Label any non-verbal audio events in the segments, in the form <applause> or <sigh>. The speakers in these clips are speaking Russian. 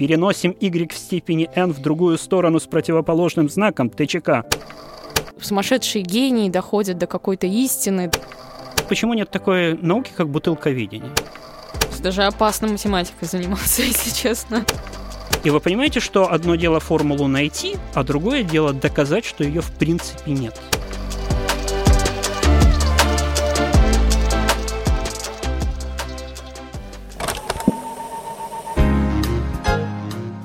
Переносим y в степени n в другую сторону с противоположным знаком ТЧК. Сумасшедшие гении доходят до какой-то истины. Почему нет такой науки, как бутылковедение? Даже опасно математикой заниматься, <laughs> если честно. И вы понимаете, что одно дело формулу найти, а другое дело доказать, что ее в принципе нет.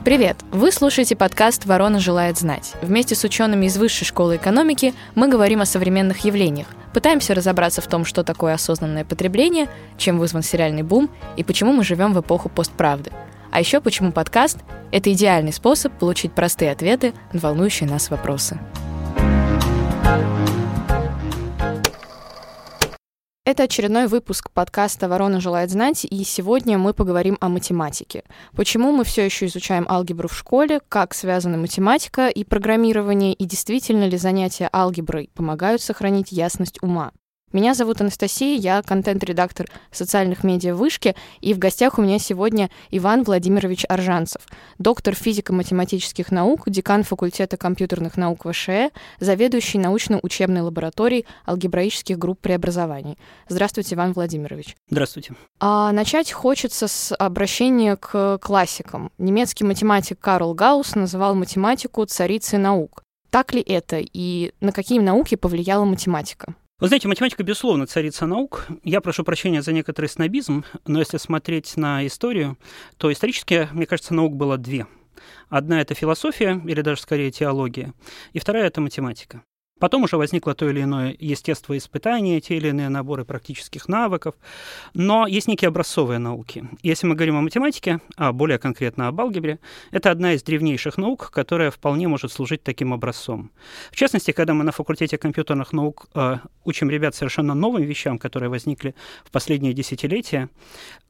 Привет! Вы слушаете подкаст «Ворона желает знать». Вместе с учеными из Высшей школы экономики мы говорим о современных явлениях, пытаемся разобраться в том, что такое осознанное потребление, чем вызван сериальный бум и почему мы живем в эпоху постправды. А еще почему подкаст — это идеальный способ получить простые ответы на волнующие нас вопросы. Это очередной выпуск подкаста «Ворона желает знать», и сегодня мы поговорим о математике. Почему мы все еще изучаем алгебру в школе, как связаны математика и программирование, и действительно ли занятия алгеброй помогают сохранить ясность ума. Меня зовут Анастасия, я контент-редактор социальных медиа «Вышки», и в гостях у меня сегодня Иван Владимирович Аржанцев, доктор физико-математических наук, декан факультета компьютерных наук ВШЭ, заведующий научно-учебной лабораторией алгебраических групп преобразований. Здравствуйте, Иван Владимирович. Здравствуйте. А начать хочется с обращения к классикам. Немецкий математик Карл Гаусс называл математику царицей наук. Так ли это и на какие науки повлияла математика? Вы знаете, математика, безусловно, царица наук. Я прошу прощения за некоторый снобизм, но если смотреть на историю, то исторически, мне кажется, наук было две. Одна – это философия, или даже скорее теология, и вторая – это математика. Потом уже возникло то или иное естествоиспытание, те или иные наборы практических навыков. Но есть некие образцовые науки. Если мы говорим о математике, а более конкретно об алгебре, это одна из древнейших наук, которая вполне может служить таким образцом. В частности, когда мы на факультете компьютерных наук э, учим ребят совершенно новым вещам, которые возникли в последние десятилетия,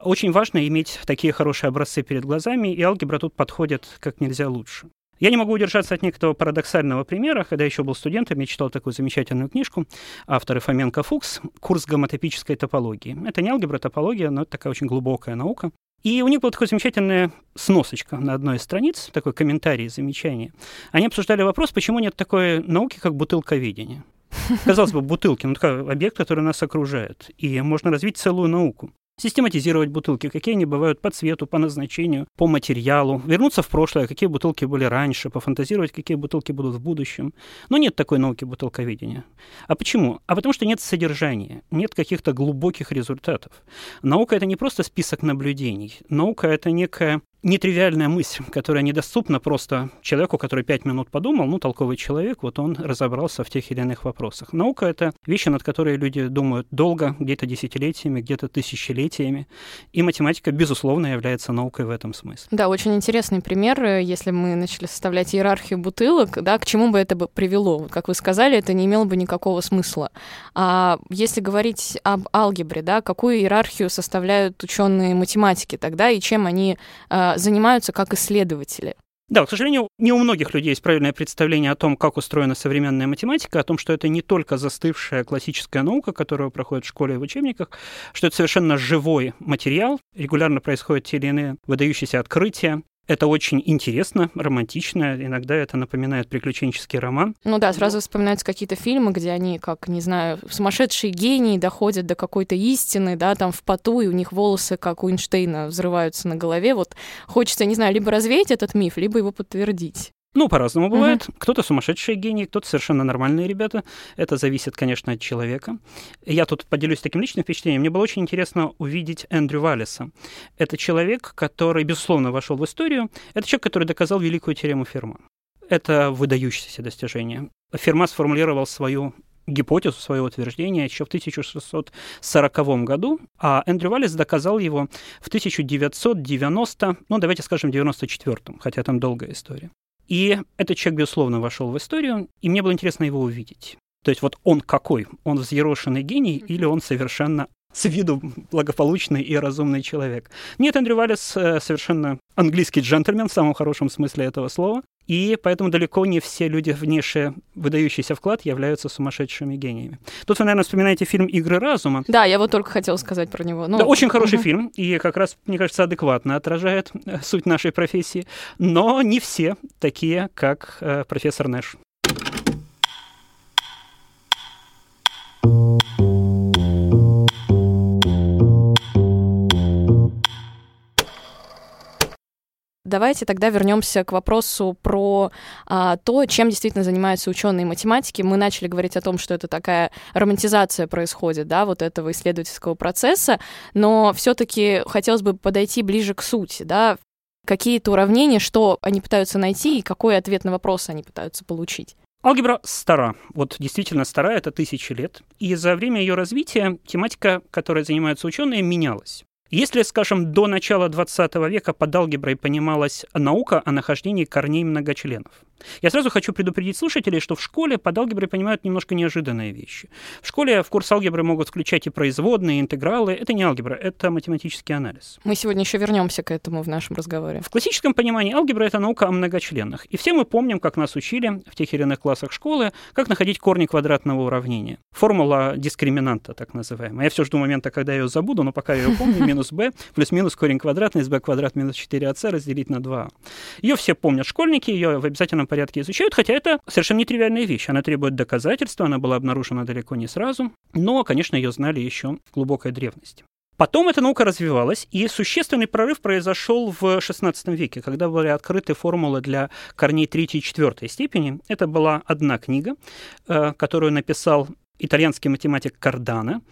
очень важно иметь такие хорошие образцы перед глазами, и алгебра тут подходит как нельзя лучше. Я не могу удержаться от некоторого парадоксального примера. Когда еще был студентом, я читал такую замечательную книжку автора Фоменко Фукс «Курс гомотопической топологии». Это не алгебра, топология, но это такая очень глубокая наука. И у них была такая замечательная сносочка на одной из страниц, такой комментарий, замечание. Они обсуждали вопрос, почему нет такой науки, как бутылковедение. Казалось бы, бутылки, ну, такой объект, который нас окружает. И можно развить целую науку систематизировать бутылки, какие они бывают по цвету, по назначению, по материалу, вернуться в прошлое, какие бутылки были раньше, пофантазировать, какие бутылки будут в будущем. Но нет такой науки бутылковедения. А почему? А потому что нет содержания, нет каких-то глубоких результатов. Наука — это не просто список наблюдений. Наука — это некая нетривиальная мысль, которая недоступна просто человеку, который пять минут подумал, ну, толковый человек, вот он разобрался в тех или иных вопросах. Наука — это вещи, над которыми люди думают долго, где-то десятилетиями, где-то тысячелетиями, и математика, безусловно, является наукой в этом смысле. Да, очень интересный пример, если мы начали составлять иерархию бутылок, да, к чему бы это бы привело? Как вы сказали, это не имело бы никакого смысла. А если говорить об алгебре, да, какую иерархию составляют ученые математики тогда, и чем они а, занимаются как исследователи. Да, к сожалению, не у многих людей есть правильное представление о том, как устроена современная математика, о том, что это не только застывшая классическая наука, которая проходит в школе и в учебниках, что это совершенно живой материал, регулярно происходят те или иные выдающиеся открытия, это очень интересно, романтично. Иногда это напоминает приключенческий роман. Ну да, сразу вспоминаются какие-то фильмы, где они, как, не знаю, сумасшедшие гении доходят до какой-то истины, да, там в поту, и у них волосы, как у Эйнштейна, взрываются на голове. Вот хочется, не знаю, либо развеять этот миф, либо его подтвердить. Ну, по-разному бывает. Mm-hmm. Кто-то сумасшедшие гении, кто-то совершенно нормальные ребята. Это зависит, конечно, от человека. Я тут поделюсь таким личным впечатлением. Мне было очень интересно увидеть Эндрю Валлиса. Это человек, который, безусловно, вошел в историю. Это человек, который доказал великую теорему Ферма. Это выдающееся достижение. Ферма сформулировал свою гипотезу, свое утверждение еще в 1640 году, а Эндрю Валлис доказал его в 1990, ну, давайте скажем, 94 хотя там долгая история. И этот человек, безусловно, вошел в историю, и мне было интересно его увидеть. То есть вот он какой? Он взъерошенный гений или он совершенно с виду благополучный и разумный человек. Нет, Эндрю Валлес э, совершенно английский джентльмен в самом хорошем смысле этого слова. И поэтому далеко не все люди, внесшие выдающийся вклад, являются сумасшедшими гениями. Тут вы, наверное, вспоминаете фильм «Игры разума». Да, я вот только хотела сказать про него. Ну... Да, очень хороший фильм, и как раз, мне кажется, адекватно отражает э, суть нашей профессии. Но не все такие, как э, профессор Нэш. Давайте тогда вернемся к вопросу про а, то, чем действительно занимаются ученые математики. Мы начали говорить о том, что это такая романтизация происходит, да, вот этого исследовательского процесса, но все-таки хотелось бы подойти ближе к сути, да, какие-то уравнения, что они пытаются найти и какой ответ на вопрос они пытаются получить. Алгебра стара, вот действительно стара, это тысячи лет, и за время ее развития тематика, которой занимаются ученые, менялась. Если, скажем, до начала 20 века под алгеброй понималась наука о нахождении корней многочленов, я сразу хочу предупредить слушателей, что в школе под алгеброй понимают немножко неожиданные вещи. В школе в курс алгебры могут включать и производные, и интегралы. Это не алгебра, это математический анализ. Мы сегодня еще вернемся к этому в нашем разговоре. В классическом понимании алгебра — это наука о многочленах. И все мы помним, как нас учили в тех или иных классах школы, как находить корни квадратного уравнения. Формула дискриминанта, так называемая. Я все жду момента, когда я ее забуду, но пока я ее помню, <laughs> минус b плюс-минус корень квадратный из b квадрат минус 4ac разделить на 2. Ее все помнят школьники, ее в обязательном обязательном порядке изучают, хотя это совершенно нетривиальная вещь. Она требует доказательства, она была обнаружена далеко не сразу, но, конечно, ее знали еще в глубокой древности. Потом эта наука развивалась, и существенный прорыв произошел в XVI веке, когда были открыты формулы для корней третьей и четвертой степени. Это была одна книга, э, которую написал итальянский математик Кардана.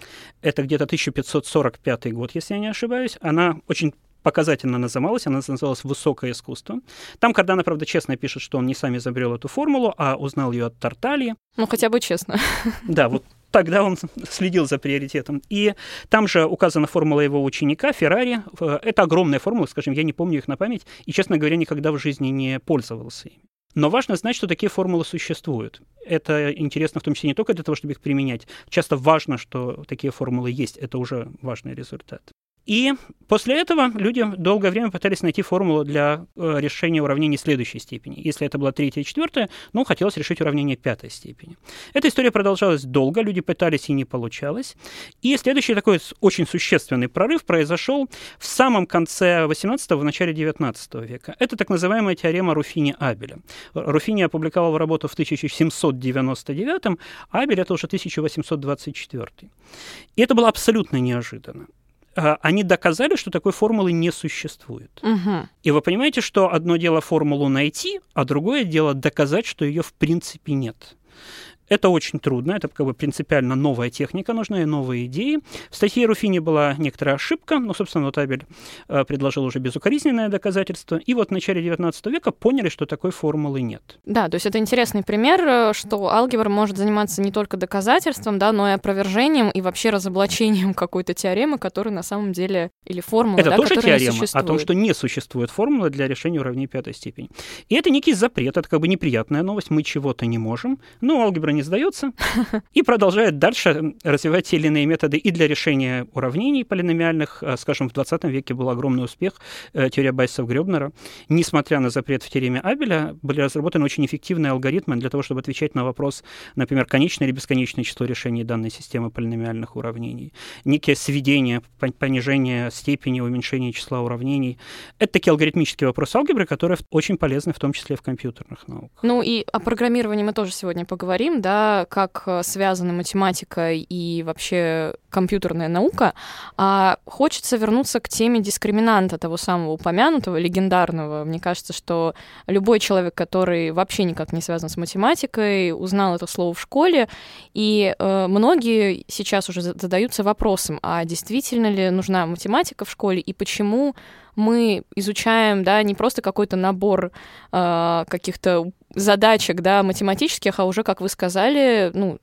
Это где-то 1545 год, если я не ошибаюсь. Она очень показательно называлась, она называлась «Высокое искусство». Там Кардана, правда, честно пишет, что он не сам изобрел эту формулу, а узнал ее от Тарталии. Ну, хотя бы честно. Да, вот тогда он следил за приоритетом. И там же указана формула его ученика Феррари. Это огромная формула, скажем, я не помню их на память, и, честно говоря, никогда в жизни не пользовался ими. Но важно знать, что такие формулы существуют. Это интересно в том числе не только для того, чтобы их применять. Часто важно, что такие формулы есть. Это уже важный результат. И после этого люди долгое время пытались найти формулу для э, решения уравнений следующей степени. Если это была третья и четвертая, ну, хотелось решить уравнение пятой степени. Эта история продолжалась долго, люди пытались и не получалось. И следующий такой очень существенный прорыв произошел в самом конце 18-го, в начале 19 века. Это так называемая теорема Руфини-Абеля. Руфини опубликовал работу в 1799, а Абель это уже 1824. И это было абсолютно неожиданно. А, они доказали, что такой формулы не существует. Угу. И вы понимаете, что одно дело формулу найти, а другое дело доказать, что ее в принципе нет. Это очень трудно, это как бы принципиально новая техника нужна и новые идеи. В статье Руфини была некоторая ошибка, но, собственно, вот Абель э, предложил уже безукоризненное доказательство. И вот в начале XIX века поняли, что такой формулы нет. Да, то есть это интересный пример, э, что алгебра может заниматься не только доказательством, да, но и опровержением и вообще разоблачением какой-то теоремы, которая на самом деле, или формулы, это да, тоже теорема о том, что не существует формулы для решения уравнений пятой степени. И это некий запрет, это как бы неприятная новость, мы чего-то не можем, но алгебра не сдается и продолжает дальше развивать те или иные методы и для решения уравнений полиномиальных. А, скажем, в 20 веке был огромный успех э, теория Байсов-Грёбнера. Несмотря на запрет в теореме Абеля, были разработаны очень эффективные алгоритмы для того, чтобы отвечать на вопрос, например, конечное или бесконечное число решений данной системы полиномиальных уравнений. Некие сведения, понижение степени, уменьшение числа уравнений. Это такие алгоритмические вопросы алгебры, которые очень полезны в том числе в компьютерных науках. Ну и о программировании мы тоже сегодня поговорим, да, как э, связана математика и вообще компьютерная наука. А хочется вернуться к теме дискриминанта того самого упомянутого, легендарного. Мне кажется, что любой человек, который вообще никак не связан с математикой, узнал это слово в школе, и э, многие сейчас уже задаются вопросом, а действительно ли нужна математика в школе, и почему мы изучаем, да, не просто какой-то набор э, каких-то задачек, да, математических, а уже, как вы сказали, ну,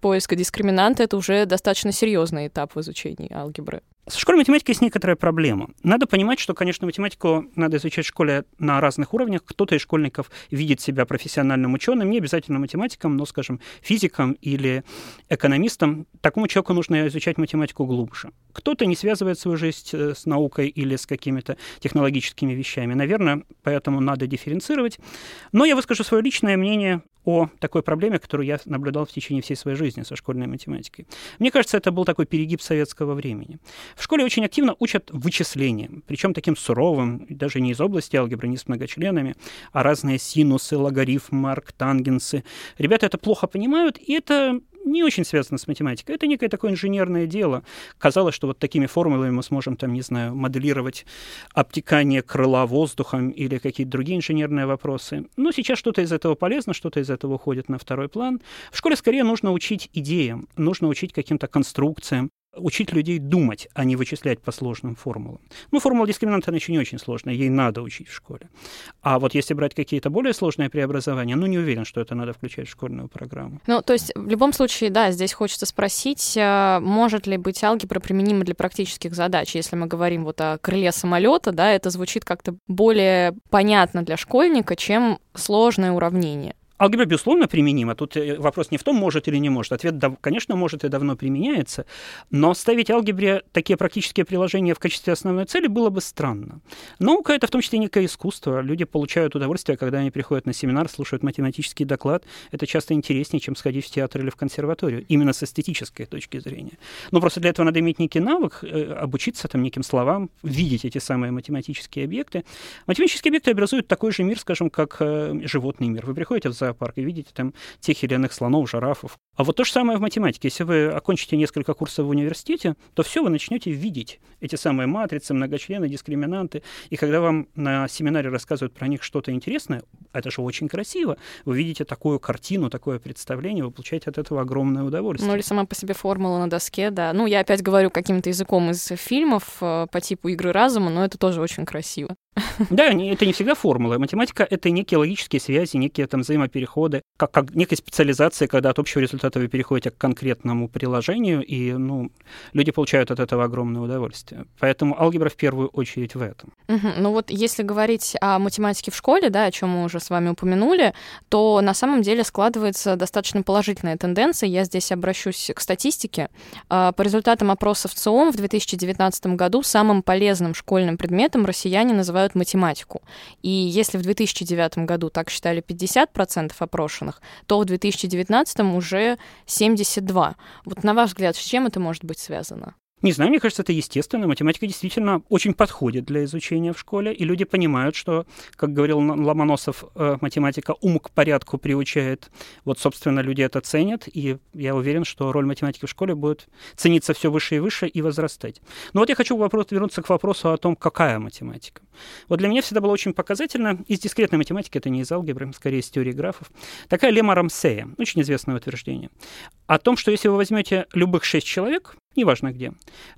поиска дискриминанта — это уже достаточно серьезный этап в изучении алгебры. Со школьной математикой есть некоторая проблема. Надо понимать, что, конечно, математику надо изучать в школе на разных уровнях. Кто-то из школьников видит себя профессиональным ученым, не обязательно математиком, но, скажем, физиком или экономистом. Такому человеку нужно изучать математику глубже. Кто-то не связывает свою жизнь э, с наукой или с какими-то технологическими вещами. Наверное, поэтому надо дифференцировать. Но я выскажу свое личное мнение о такой проблеме, которую я наблюдал в течение всей своей жизни со школьной математикой. Мне кажется, это был такой перегиб советского времени. В школе очень активно учат вычислениям, причем таким суровым, даже не из области алгебры, не с многочленами, а разные синусы, логарифмы, арктангенсы. Ребята это плохо понимают, и это не очень связано с математикой. Это некое такое инженерное дело. Казалось, что вот такими формулами мы сможем, там, не знаю, моделировать обтекание крыла воздухом или какие-то другие инженерные вопросы. Но сейчас что-то из этого полезно, что-то из этого уходит на второй план. В школе скорее нужно учить идеям, нужно учить каким-то конструкциям, учить людей думать, а не вычислять по сложным формулам. Ну, формула дискриминанта, она еще не очень сложная, ей надо учить в школе. А вот если брать какие-то более сложные преобразования, ну, не уверен, что это надо включать в школьную программу. Ну, то есть, в любом случае, да, здесь хочется спросить, э, может ли быть алгебра применима для практических задач? Если мы говорим вот о крыле самолета, да, это звучит как-то более понятно для школьника, чем сложное уравнение. Алгебра, безусловно, применима. Тут э, вопрос не в том, может или не может. Ответ, конечно, может и давно применяется. Но ставить алгебре такие практические приложения в качестве основной цели было бы странно. Наука — это в том числе некое искусство. Люди получают удовольствие, когда они приходят на семинар, слушают математический доклад. Это часто интереснее, чем сходить в театр или в консерваторию. Именно с эстетической точки зрения. Но просто для этого надо иметь некий навык, э, обучиться там неким словам, видеть эти самые математические объекты. Математические объекты образуют такой же мир, скажем, как э, животный мир. Вы приходите в зоопарк и видите там тех или иных слонов, жирафов. А вот то же самое в математике. Если вы окончите несколько курсов в университете, то все, вы начнете видеть эти самые матрицы, многочлены, дискриминанты. И когда вам на семинаре рассказывают про них что-то интересное, это же очень красиво. Вы видите такую картину, такое представление, вы получаете от этого огромное удовольствие. Ну или сама по себе формула на доске, да. Ну, я опять говорю каким-то языком из фильмов э, по типу игры разума, но это тоже очень красиво. Да, это не всегда формула. Математика — это некие логические связи, некие там взаимопереходы, как, как некая специализация, когда от общего результата вы переходите к конкретному приложению, и ну, люди получают от этого огромное удовольствие. Поэтому алгебра в первую очередь в этом. Угу. Ну вот если говорить о математике в школе, да, о чем мы уже с вами упомянули, то на самом деле складывается достаточно положительная тенденция. Я здесь обращусь к статистике. А, по результатам опросов ЦИОМ в 2019 году самым полезным школьным предметом россияне называют математику. И если в 2009 году так считали 50% опрошенных, то в 2019 уже 72%. Вот на ваш взгляд, с чем это может быть связано? Не знаю, мне кажется, это естественно. Математика действительно очень подходит для изучения в школе, и люди понимают, что, как говорил Ломоносов, э, математика ум к порядку приучает. Вот, собственно, люди это ценят, и я уверен, что роль математики в школе будет цениться все выше и выше и возрастать. Но вот я хочу вопрос, вернуться к вопросу о том, какая математика. Вот для меня всегда было очень показательно, из дискретной математики, это не из алгебры, скорее из теории графов, такая лема Рамсея, очень известное утверждение, о том, что если вы возьмете любых шесть человек, неважно где,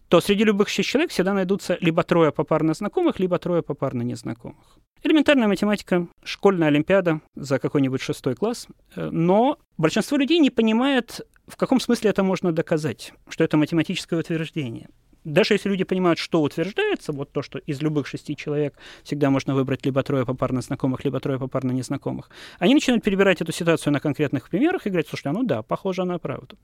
то среди любых шесть человек всегда найдутся либо трое попарно знакомых, либо трое попарно незнакомых. Элементарная математика, школьная олимпиада за какой-нибудь шестой класс, э, но большинство людей не понимает, в каком смысле это можно доказать, что это математическое утверждение даже если люди понимают, что утверждается, вот то, что из любых шести человек всегда можно выбрать либо трое попарно знакомых, либо трое попарно незнакомых, они начинают перебирать эту ситуацию на конкретных примерах и говорят, слушай, а ну да, похоже на правду.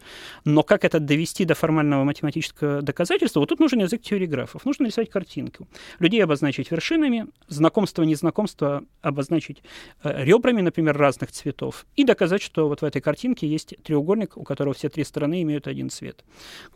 Но как это довести до формального математического доказательства? Вот тут нужен язык теории графов. Нужно рисовать картинку. Людей обозначить вершинами, знакомство, незнакомство обозначить э, ребрами, например, разных цветов, и доказать, что вот в этой картинке есть треугольник, у которого все три стороны имеют один цвет.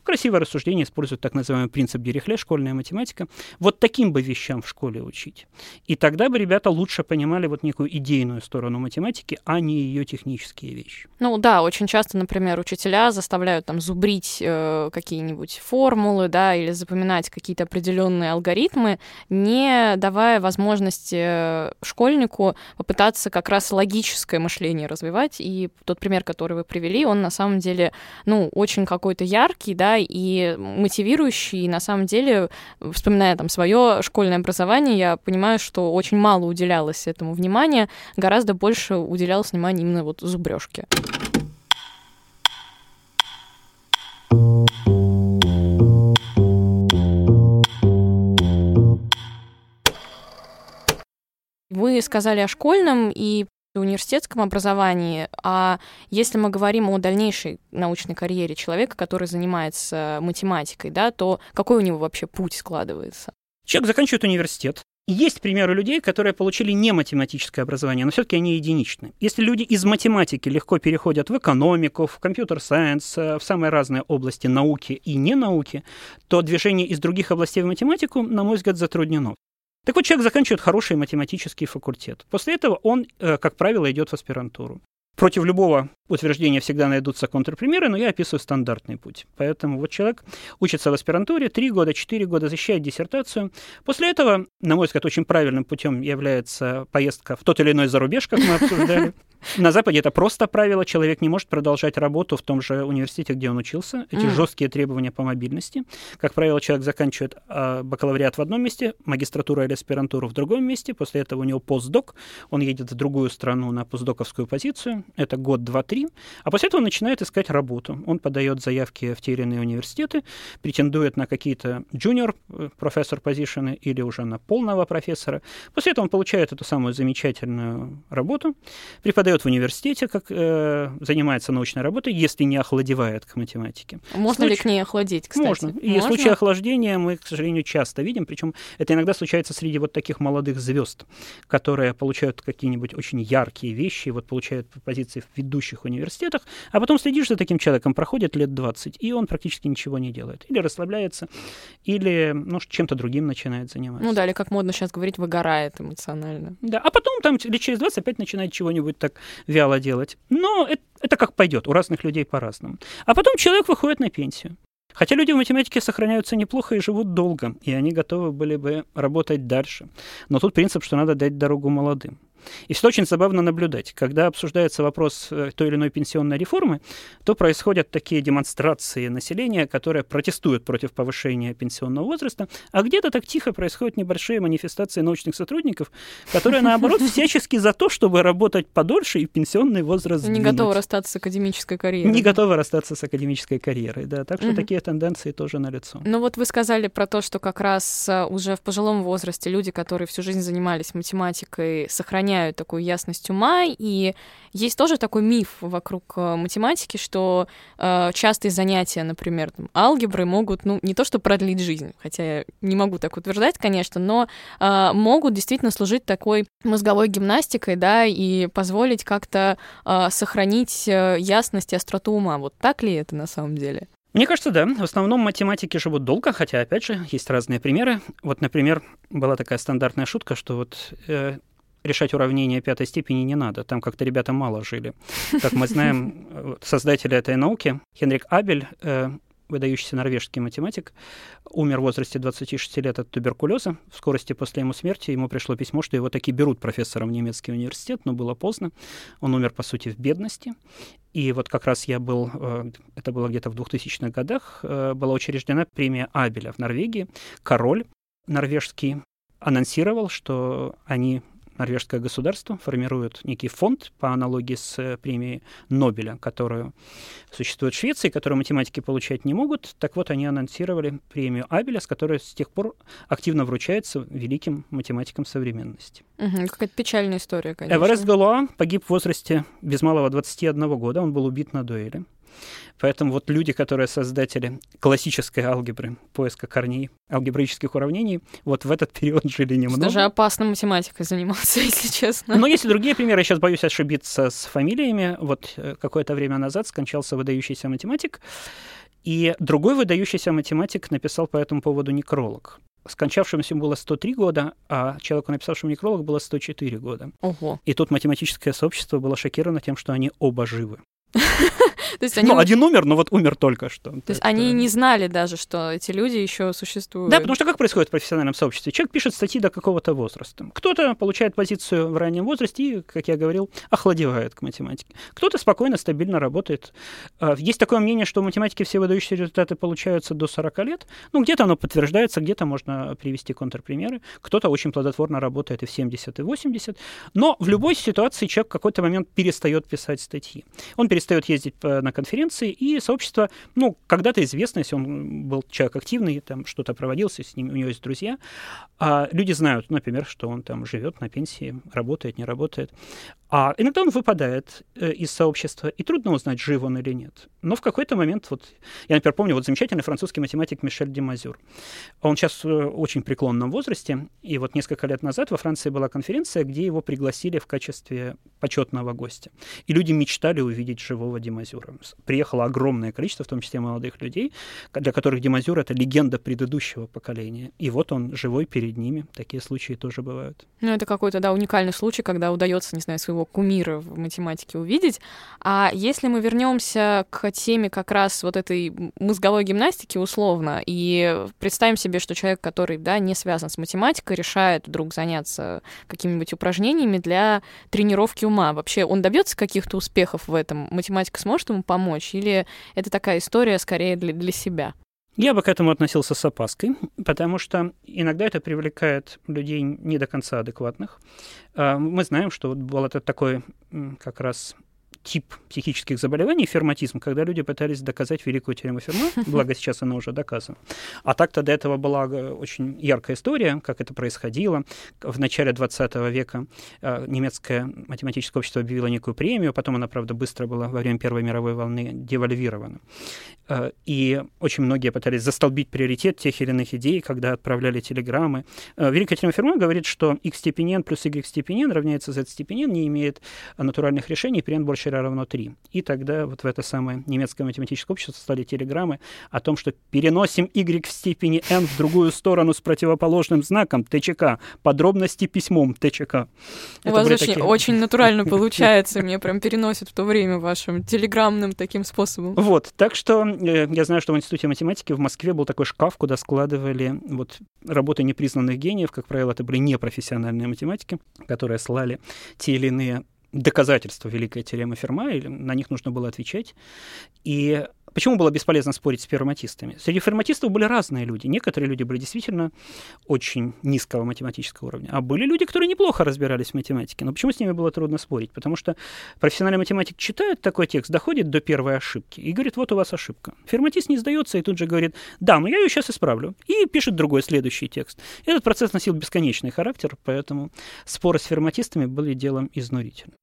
Красивое рассуждение использует так называемый принцип Дирихле, школьная математика, вот таким бы вещам в школе учить. И тогда бы ребята лучше понимали вот некую идейную сторону математики, а не ее технические вещи. Ну да, очень часто, например, учителя заставляют там зубрить э, какие-нибудь формулы, да, или запоминать какие-то определенные алгоритмы, не давая возможности э, школьнику попытаться как раз логическое мышление развивать. И тот пример, который вы привели, он на самом деле, ну, очень какой-то яркий, да, и мотивирующий, и на самом деле, вспоминая там свое школьное образование, я понимаю, что очень мало уделялось этому внимания, гораздо больше уделялось внимания именно вот зубрежке. Вы сказали о школьном, и университетском образовании, а если мы говорим о дальнейшей научной карьере человека, который занимается математикой, да, то какой у него вообще путь складывается? Человек заканчивает университет, есть примеры людей, которые получили не математическое образование, но все-таки они единичны. Если люди из математики легко переходят в экономику, в компьютер-сайенс, в самые разные области науки и не науки, то движение из других областей в математику, на мой взгляд, затруднено. Так вот, человек заканчивает хороший математический факультет. После этого он, э, как правило, идет в аспирантуру. Против любого утверждения всегда найдутся контрпримеры, но я описываю стандартный путь. Поэтому вот человек учится в аспирантуре 3 года, 4 года, защищает диссертацию. После этого, на мой взгляд, очень правильным путем является поездка в тот или иной зарубеж, как мы <laughs> обсуждали. На Западе это просто правило. Человек не может продолжать работу в том же университете, где он учился. Эти mm. жесткие требования по мобильности. Как правило, человек заканчивает э, бакалавриат в одном месте, магистратуру или аспирантуру в другом месте. После этого у него постдок. Он едет в другую страну на постдоковскую позицию. Это год, два, три. А после этого он начинает искать работу. Он подает заявки в те или иные университеты, претендует на какие-то junior э, профессор позишены или уже на полного профессора. После этого он получает эту самую замечательную работу, преподает преподает в университете, как э, занимается научной работой, если не охладевает к математике. Можно Случ... ли к ней охладить, кстати? Можно. И Можно? случаи охлаждения мы, к сожалению, часто видим, причем это иногда случается среди вот таких молодых звезд, которые получают какие-нибудь очень яркие вещи, вот получают позиции в ведущих университетах, а потом следишь за таким человеком, проходит лет 20, и он практически ничего не делает. Или расслабляется, или ну, чем-то другим начинает заниматься. Ну да, или как модно сейчас говорить, выгорает эмоционально. Да, а потом там лет через 20 опять начинает чего-нибудь так вяло делать. Но это, это как пойдет, у разных людей по-разному. А потом человек выходит на пенсию. Хотя люди в математике сохраняются неплохо и живут долго, и они готовы были бы работать дальше. Но тут принцип, что надо дать дорогу молодым. И все очень забавно наблюдать. Когда обсуждается вопрос э, той или иной пенсионной реформы, то происходят такие демонстрации населения, которые протестуют против повышения пенсионного возраста, а где-то так тихо происходят небольшие манифестации научных сотрудников, которые, наоборот, <laughs> всячески за то, чтобы работать подольше и пенсионный возраст Не готовы расстаться с академической карьерой. Не готовы расстаться с академической карьерой, да. Так что такие тенденции тоже налицо. Ну вот вы сказали про то, что как раз э, уже в пожилом возрасте люди, которые всю жизнь занимались математикой, сохраняют сохраняют такую ясность ума, и есть тоже такой миф вокруг э, математики, что э, частые занятия, например, там, алгебры могут, ну, не то что продлить жизнь, хотя я не могу так утверждать, конечно, но э, могут действительно служить такой мозговой гимнастикой, да, и позволить как-то э, сохранить э, ясность и остроту ума. Вот так ли это на самом деле? Мне кажется, да. В основном математики живут долго, хотя, опять же, есть разные примеры. Вот, например, была такая стандартная шутка, что вот э, решать уравнения пятой степени не надо. Там как-то ребята мало жили. Как мы знаем, э, создатель этой науки, Хенрик Абель, э, выдающийся норвежский математик, умер в возрасте 26 лет от туберкулеза. В скорости после его смерти ему пришло письмо, что его таки берут профессором в немецкий университет, но было поздно. Он умер, по сути, в бедности. И вот как раз я был, э, это было где-то в 2000-х годах, была учреждена премия Абеля в Норвегии. Король норвежский анонсировал, что они норвежское государство формирует некий фонд по аналогии с э, премией Нобеля, которую существует в Швеции, которую математики получать не могут. Так вот, они анонсировали премию Абеля, с которой с тех пор активно вручается великим математикам современности. Угу, какая-то печальная история, конечно. Эверест Галуа погиб в возрасте без малого 21 года. Он был убит на дуэли. Поэтому вот люди, которые создатели классической алгебры, поиска корней алгебраических уравнений, вот в этот <laughs> период жили немного. Даже опасно математикой заниматься, <laughs> если честно. Но есть и другие примеры. Я сейчас боюсь ошибиться с фамилиями. Вот э, какое-то время назад скончался выдающийся математик, и другой выдающийся математик написал по этому поводу некролог скончавшемуся было 103 года, а человеку, написавшему некролог, было 104 года. Ого. И тут математическое сообщество было шокировано тем, что они оба живы. <laughs> То есть они... Ну, один умер, но вот умер только что. То есть они не знали даже, что эти люди еще существуют. Да, потому что как происходит в профессиональном сообществе? Человек пишет статьи до какого-то возраста. Кто-то получает позицию в раннем возрасте и, как я говорил, охладевает к математике. Кто-то спокойно, стабильно работает. А, есть такое мнение, что в математике все выдающиеся результаты получаются до 40 лет. Ну, где-то оно подтверждается, где-то можно привести контрпримеры. Кто-то очень плодотворно работает и в 70, и в 80. Но в любой ситуации человек в какой-то момент перестает писать статьи. Он перестает ездить на конференции, и сообщество, ну, когда-то известно, если он был человек активный, там что-то проводился, с ним, у него есть друзья, а люди знают, например, что он там живет на пенсии, работает, не работает. А иногда он выпадает э, из сообщества, и трудно узнать, жив он или нет. Но в какой-то момент, вот, я, например, помню, вот замечательный французский математик Мишель Демазюр. Он сейчас в очень преклонном возрасте, и вот несколько лет назад во Франции была конференция, где его пригласили в качестве почетного гостя. И люди мечтали увидеть живого Демазюра. Приехало огромное количество, в том числе молодых людей, для которых Демазюр — это легенда предыдущего поколения. И вот он живой перед ними. Такие случаи тоже бывают. Ну, это какой-то, да, уникальный случай, когда удается, не знаю, своего кумира в математике увидеть. А если мы вернемся к теме как раз вот этой мозговой гимнастики условно, и представим себе, что человек, который, да, не связан с математикой, решает вдруг заняться какими-нибудь упражнениями для тренировки ума. Вообще он добьется каких-то успехов в этом? Математика сможет ему помочь? Или это такая история скорее для, для себя? Я бы к этому относился с опаской, потому что иногда это привлекает людей не до конца адекватных. А, мы знаем, что вот был этот такой как раз тип психических заболеваний, ферматизм, когда люди пытались доказать великую теорему Ферма, <laughs> благо сейчас она уже доказана. А так-то до этого была э, очень яркая история, как это происходило. В начале 20 века э, немецкое математическое общество объявило некую премию, потом она, правда, быстро была во время Первой мировой волны девальвирована. Э, и очень многие пытались застолбить приоритет тех или иных идей, когда отправляли телеграммы. Великая теорема Ферма говорит, что x степень n плюс y степень n равняется z степень n, не имеет натуральных решений, при n больше равно 3. И тогда вот в это самое немецкое математическое общество стали телеграммы о том, что переносим y в степени n в другую сторону с противоположным знаком ТЧК. Подробности письмом ТЧК. У вас очень, такие... очень натурально <laughs> получается. Мне прям переносит в то время вашим телеграммным таким способом. Вот. Так что э, я знаю, что в Институте математики в Москве был такой шкаф, куда складывали вот работы непризнанных гениев. Как правило, это были непрофессиональные математики, которые слали те или иные доказательства великой теоремы Ферма, или на них нужно было отвечать. И Почему было бесполезно спорить с ферматистами? Среди ферматистов были разные люди. Некоторые люди были действительно очень низкого математического уровня, а были люди, которые неплохо разбирались в математике. Но почему с ними было трудно спорить? Потому что профессиональный математик читает такой текст, доходит до первой ошибки и говорит, вот у вас ошибка. Ферматист не сдается и тут же говорит, да, но я ее сейчас исправлю. И пишет другой следующий текст. Этот процесс носил бесконечный характер, поэтому споры с ферматистами были делом изнурительным.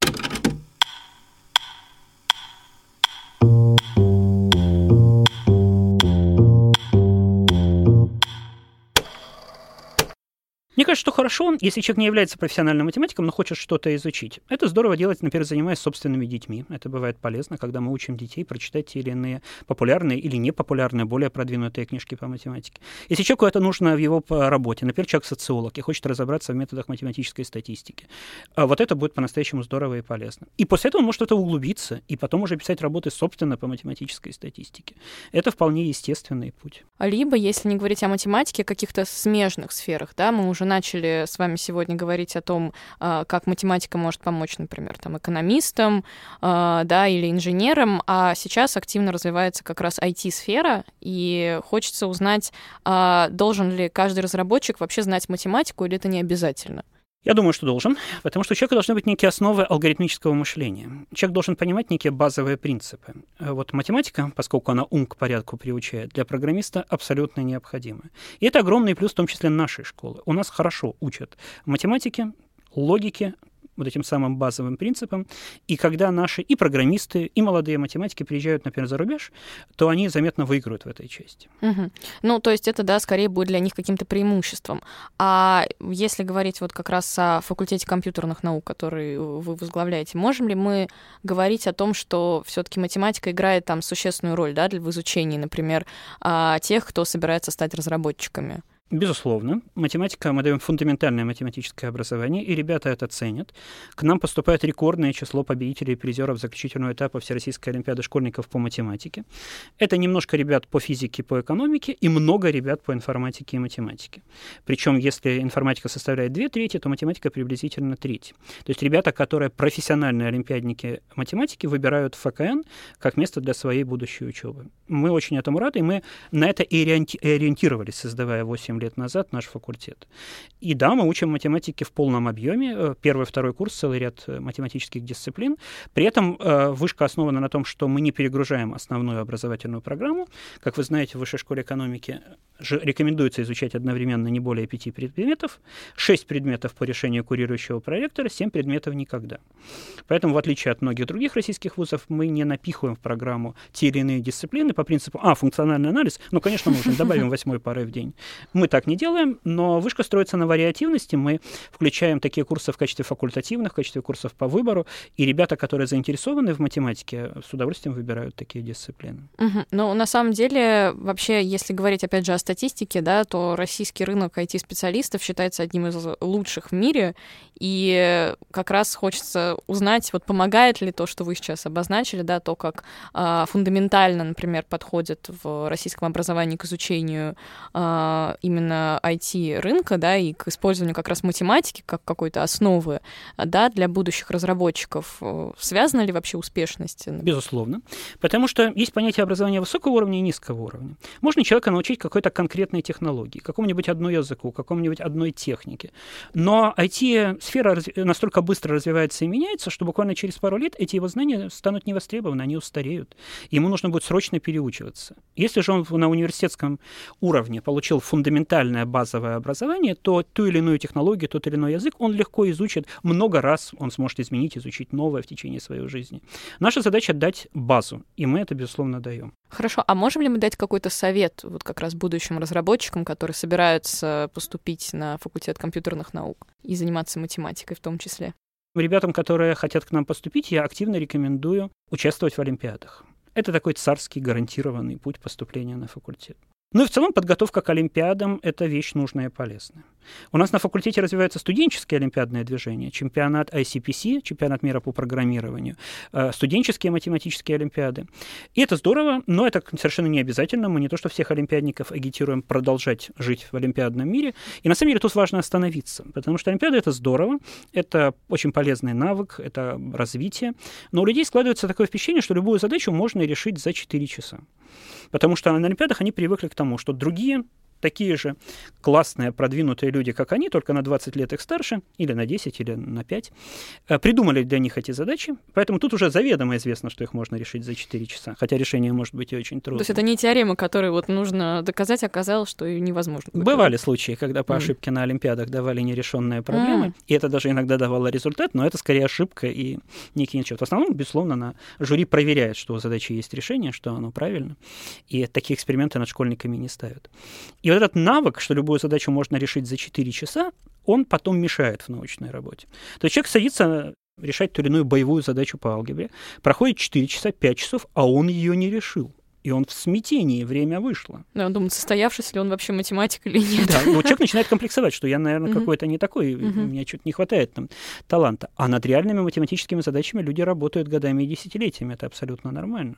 Мне кажется, что хорошо, если человек не является профессиональным математиком, но хочет что-то изучить. Это здорово делать, например, занимаясь собственными детьми. Это бывает полезно, когда мы учим детей прочитать те или иные популярные или непопулярные, более продвинутые книжки по математике. Если человеку это нужно в его работе, например, человек социолог и хочет разобраться в методах математической статистики, а вот это будет по-настоящему здорово и полезно. И после этого он может это углубиться, и потом уже писать работы собственно по математической статистике. Это вполне естественный путь. Либо, если не говорить о математике, каких-то смежных сферах, да, мы уже уже начали с вами сегодня говорить о том, а, как математика может помочь, например, там, экономистам а, да, или инженерам, а сейчас активно развивается как раз IT-сфера, и хочется узнать, а, должен ли каждый разработчик вообще знать математику, или это не обязательно? Я думаю, что должен, потому что у человека должны быть некие основы алгоритмического мышления. Человек должен понимать некие базовые принципы. Вот математика, поскольку она ум к порядку приучает, для программиста абсолютно необходима. И это огромный плюс, в том числе нашей школы. У нас хорошо учат математике, логике, вот этим самым базовым принципам. И когда наши и программисты, и молодые математики приезжают, например, за рубеж, то они заметно выиграют в этой части. Угу. Ну, то есть это, да, скорее будет для них каким-то преимуществом. А если говорить вот как раз о факультете компьютерных наук, который вы возглавляете, можем ли мы говорить о том, что все-таки математика играет там существенную роль, да, в изучении, например, а, тех, кто собирается стать разработчиками? Безусловно, математика, мы даем фундаментальное математическое образование, и ребята это ценят. К нам поступает рекордное число победителей и призеров заключительного этапа Всероссийской Олимпиады школьников по математике. Это немножко ребят по физике, по экономике и много ребят по информатике и математике. Причем, если информатика составляет две трети, то математика приблизительно треть. То есть ребята, которые профессиональные олимпиадники математики, выбирают ФКН как место для своей будущей учебы. Мы очень этому рады, и мы на это и ориентировались, создавая 8 лет назад наш факультет. И да, мы учим математики в полном объеме. Э, первый, второй курс, целый ряд э, математических дисциплин. При этом э, вышка основана на том, что мы не перегружаем основную образовательную программу. Как вы знаете, в Высшей школе экономики рекомендуется изучать одновременно не более пяти предметов, шесть предметов по решению курирующего проректора, семь предметов никогда. Поэтому, в отличие от многих других российских вузов, мы не напихиваем в программу те или иные дисциплины по принципу, а, функциональный анализ, ну, конечно, нужно, добавим восьмой пары в день. Мы так не делаем, но вышка строится на вариативности, мы включаем такие курсы в качестве факультативных, в качестве курсов по выбору, и ребята, которые заинтересованы в математике, с удовольствием выбирают такие дисциплины. Угу. Ну, на самом деле, вообще, если говорить, опять же, о статистике, да, то российский рынок IT-специалистов считается одним из лучших в мире, и как раз хочется узнать, вот помогает ли то, что вы сейчас обозначили, да, то, как э, фундаментально, например, подходит в российском образовании к изучению э, IT-рынка, да, и к использованию как раз математики как какой-то основы, да, для будущих разработчиков. Связана ли вообще успешность? Безусловно. Потому что есть понятие образования высокого уровня и низкого уровня. Можно человека научить какой-то конкретной технологии, какому-нибудь одной языку, какому-нибудь одной технике. Но IT-сфера настолько быстро развивается и меняется, что буквально через пару лет эти его знания станут невостребованы, они устареют. Ему нужно будет срочно переучиваться. Если же он на университетском уровне получил фундаментальное базовое образование, то ту или иную технологию, тот или иной язык он легко изучит много раз, он сможет изменить, изучить новое в течение своей жизни. Наша задача дать базу, и мы это, безусловно, даем. Хорошо, а можем ли мы дать какой-то совет вот как раз будущим разработчикам, которые собираются поступить на факультет компьютерных наук и заниматься математикой в том числе? Ребятам, которые хотят к нам поступить, я активно рекомендую участвовать в олимпиадах. Это такой царский гарантированный путь поступления на факультет. Ну и в целом подготовка к Олимпиадам – это вещь нужная и полезная. У нас на факультете развивается студенческое олимпиадное движение, чемпионат ICPC, чемпионат мира по программированию, э, студенческие математические олимпиады. И это здорово, но это совершенно не обязательно. Мы не то, что всех олимпиадников агитируем продолжать жить в олимпиадном мире. И на самом деле тут важно остановиться, потому что олимпиада – это здорово, это очень полезный навык, это развитие. Но у людей складывается такое впечатление, что любую задачу можно решить за 4 часа. Потому что на Олимпиадах они привыкли к тому, что другие такие же классные, продвинутые люди, как они, только на 20 лет их старше, или на 10, или на 5, э, придумали для них эти задачи. Поэтому тут уже заведомо известно, что их можно решить за 4 часа, хотя решение может быть и очень трудно. То есть это не теорема, которую вот нужно доказать, оказалось, что ее невозможно. Доказать. Бывали случаи, когда по ошибке mm. на Олимпиадах давали нерешенные проблемы, mm. и это даже иногда давало результат, но это скорее ошибка и некий ничего. В основном, безусловно, на жюри проверяет, что у задачи есть решение, что оно правильно, и такие эксперименты над школьниками не ставят. И вот этот навык, что любую задачу можно решить за 4 часа, он потом мешает в научной работе. То есть человек садится решать ту или иную боевую задачу по алгебре, проходит 4 часа, 5 часов, а он ее не решил и он в смятении, время вышло. Да, он думает, состоявшийся ли он вообще математик или нет. Да, вот человек начинает комплексовать, что я, наверное, uh-huh. какой-то не такой, uh-huh. мне что-то не хватает там таланта. А над реальными математическими задачами люди работают годами и десятилетиями, это абсолютно нормально.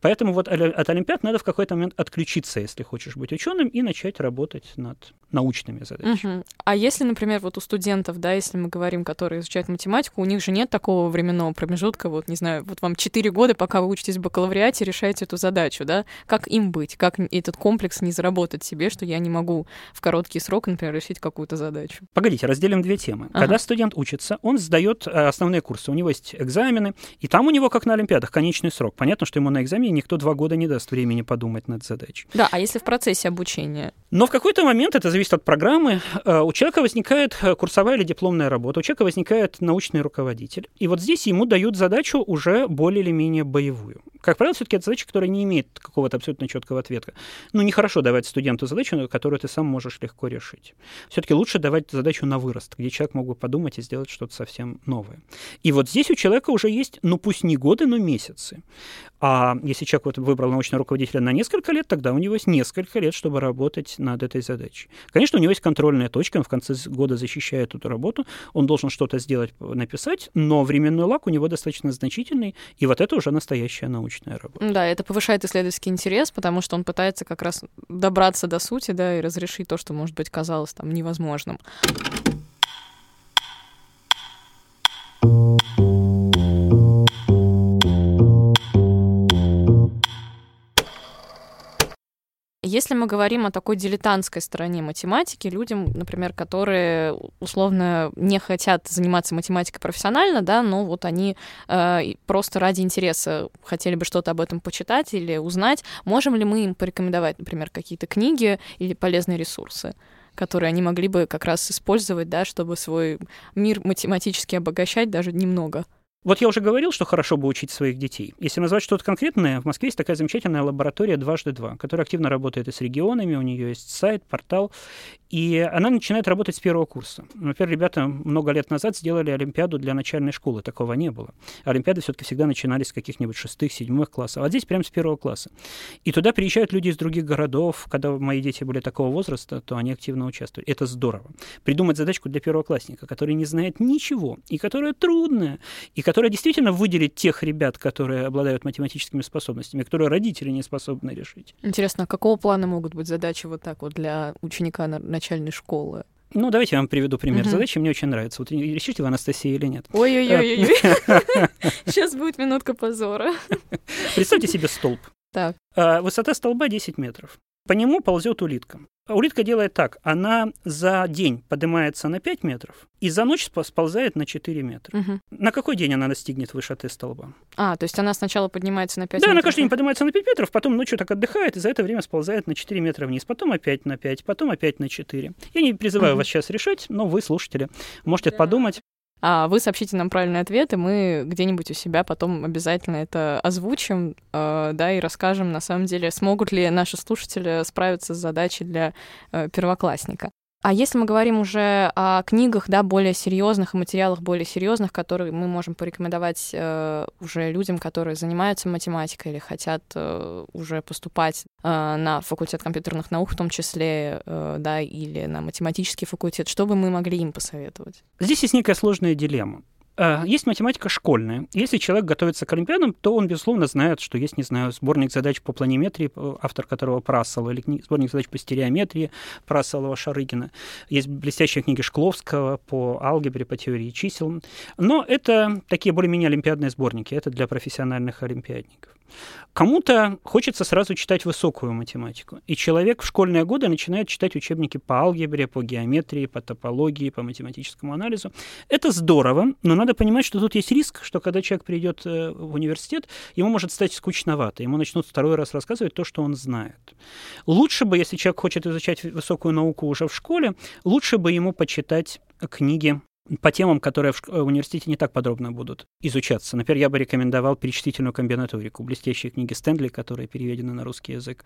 Поэтому вот от Олимпиад надо в какой-то момент отключиться, если хочешь быть ученым, и начать работать над научными задачами. Uh-huh. А если, например, вот у студентов, да, если мы говорим, которые изучают математику, у них же нет такого временного промежутка, вот, не знаю, вот вам 4 года, пока вы учитесь в бакалавриате, решаете эту задачу задачу, да, как им быть, как этот комплекс не заработать себе, что я не могу в короткий срок, например, решить какую-то задачу. Погодите, разделим две темы. Ага. Когда студент учится, он сдает э, основные курсы, у него есть экзамены, и там у него, как на Олимпиадах, конечный срок. Понятно, что ему на экзамене никто два года не даст времени подумать над задачей. Да, а если в процессе обучения? Но в какой-то момент, это зависит от программы, э, у человека возникает э, курсовая или дипломная работа, у человека возникает научный руководитель, и вот здесь ему дают задачу уже более или менее боевую. Как правило, все-таки это задача, которая не имеет какого-то абсолютно четкого ответа. Ну, нехорошо давать студенту задачу, которую ты сам можешь легко решить. Все-таки лучше давать задачу на вырост, где человек мог бы подумать и сделать что-то совсем новое. И вот здесь у человека уже есть, ну пусть не годы, но месяцы. А если человек вот выбрал научного руководителя на несколько лет, тогда у него есть несколько лет, чтобы работать над этой задачей. Конечно, у него есть контрольная точка, он в конце года защищает эту работу, он должен что-то сделать, написать, но временной лак у него достаточно значительный, и вот это уже настоящая научная работа. Да, это повышает исследовательский интерес, потому что он пытается как раз добраться до сути, да, и разрешить то, что, может быть, казалось там невозможным. Если мы говорим о такой дилетантской стороне математики, людям, например, которые условно не хотят заниматься математикой профессионально, да, но вот они э, просто ради интереса хотели бы что-то об этом почитать или узнать, можем ли мы им порекомендовать, например, какие-то книги или полезные ресурсы? которые они могли бы как раз использовать, да, чтобы свой мир математически обогащать даже немного. Вот я уже говорил, что хорошо бы учить своих детей. Если назвать что-то конкретное, в Москве есть такая замечательная лаборатория «Дважды два», которая активно работает и с регионами, у нее есть сайт, портал, и она начинает работать с первого курса. Например, ребята много лет назад сделали Олимпиаду для начальной школы. Такого не было. Олимпиады все-таки всегда начинались с каких-нибудь шестых, седьмых классов. А здесь прямо с первого класса. И туда приезжают люди из других городов. Когда мои дети были такого возраста, то они активно участвовали. Это здорово. Придумать задачку для первоклассника, который не знает ничего, и которая трудная, и которая действительно выделит тех ребят, которые обладают математическими способностями, которые родители не способны решить. Интересно, а какого плана могут быть задачи вот так вот для ученика на начальной школы. Ну, давайте я вам приведу пример угу. задачи. Мне очень нравится. Вот решите вы, Анастасия, или нет? Ой-ой-ой. <laughs> Сейчас будет минутка позора. Представьте себе столб. Так. А, высота столба 10 метров. По нему ползет улитка. Улитка делает так. Она за день поднимается на 5 метров и за ночь сползает на 4 метра. Угу. На какой день она достигнет высоты столба? А, то есть она сначала поднимается на 5 да, метров? Да, она каждый день поднимается на 5 метров, потом ночью так отдыхает, и за это время сползает на 4 метра вниз. Потом опять на 5, потом опять на 4. Я не призываю угу. вас сейчас решать, но вы, слушатели, можете да. подумать. А вы сообщите нам правильный ответ, и мы где-нибудь у себя потом обязательно это озвучим, э, да, и расскажем, на самом деле, смогут ли наши слушатели справиться с задачей для э, первоклассника. А если мы говорим уже о книгах, да, более серьезных, о материалах более серьезных, которые мы можем порекомендовать э, уже людям, которые занимаются математикой или хотят э, уже поступать э, на факультет компьютерных наук, в том числе, э, да, или на математический факультет, что бы мы могли им посоветовать? Здесь есть некая сложная дилемма. Э, есть математика школьная. Если человек готовится к Олимпиадам, то он, безусловно, знает, что есть, не знаю, сборник задач по планиметрии, автор которого Прасол, или сборник задач по стереометрии Прасолова, Шарыгина. Есть блестящие книги Шкловского по алгебре, по теории чисел. Но это такие более-менее олимпиадные сборники. Это для профессиональных олимпиадников. Кому-то хочется сразу читать высокую математику. И человек в школьные годы начинает читать учебники по алгебре, по геометрии, по топологии, по математическому анализу. Это здорово, но надо понимать, что тут есть риск, что когда человек придет э, в университет, ему может стать скучновато. Ему начнут второй раз рассказывать то, что он знает. Лучше бы, если человек хочет изучать высокую науку уже в школе, лучше бы ему почитать книги по темам, которые в э, университете не так подробно будут изучаться. Например, я бы рекомендовал перечислительную комбинаторику, блестящие книги Стэнли, которые переведены на русский язык,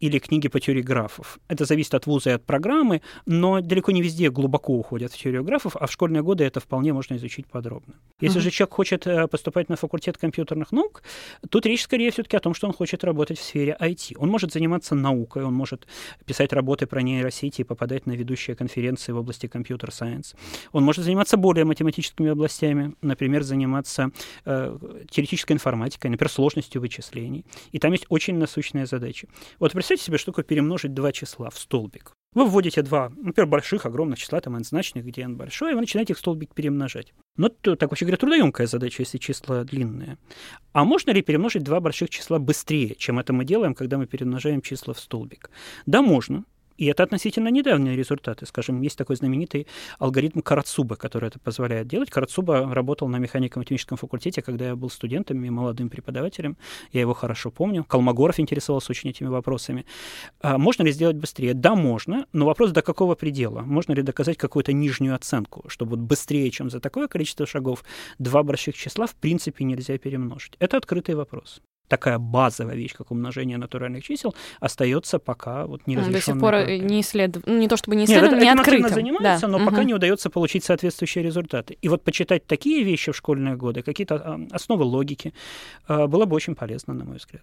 или книги по теории графов. Это зависит от вуза и от программы, но далеко не везде глубоко уходят в теорию графов, а в школьные годы это вполне можно изучить подробно. Если uh-huh. же человек хочет э, поступать на факультет компьютерных наук, тут речь скорее все-таки о том, что он хочет работать в сфере IT. Он может заниматься наукой, он может писать работы про нейросети и попадать на ведущие конференции в области компьютер-сайенс. Он может заниматься заниматься более математическими областями, например, заниматься э, теоретической информатикой, например, сложностью вычислений. И там есть очень насущные задачи. Вот представьте себе, что такое перемножить два числа в столбик. Вы вводите два, например, больших, огромных числа, там n значных, где n большое, и вы начинаете их в столбик перемножать. Но это, так вообще говоря, трудоемкая задача, если числа длинные. А можно ли перемножить два больших числа быстрее, чем это мы делаем, когда мы перемножаем числа в столбик? Да, можно. И это относительно недавние результаты. Скажем, есть такой знаменитый алгоритм Карацуба, который это позволяет делать. Карацуба работал на механико-математическом факультете, когда я был студентом и молодым преподавателем. Я его хорошо помню. Колмогоров интересовался очень этими вопросами. А можно ли сделать быстрее? Да, можно, но вопрос до какого предела? Можно ли доказать какую-то нижнюю оценку, чтобы вот быстрее, чем за такое количество шагов, два больших числа в принципе нельзя перемножить? Это открытый вопрос такая базовая вещь, как умножение натуральных чисел, остается пока вот не До сих пор э, не исследовано, ну, не то чтобы не исследовано, не открыто. занимается, да. но угу. пока не удается получить соответствующие результаты. И вот почитать такие вещи в школьные годы, какие-то а, основы логики, а, было бы очень полезно, на мой взгляд.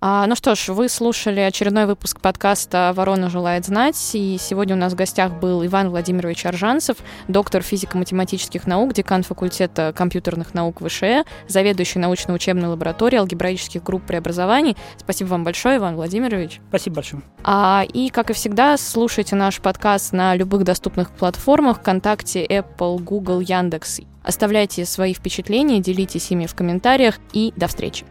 А, ну что ж, вы слушали очередной выпуск подкаста «Ворона желает знать», и сегодня у нас в гостях был Иван Владимирович Аржанцев, доктор физико-математических наук, декан факультета компьютерных наук ВШЭ, заведующий научно-учебной лабораторией алгебраических групп преобразований. Спасибо вам большое, Иван Владимирович. Спасибо большое. А, и, как и всегда, слушайте наш подкаст на любых доступных платформах ВКонтакте, Apple, Google, Яндекс. Оставляйте свои впечатления, делитесь ими в комментариях и до встречи.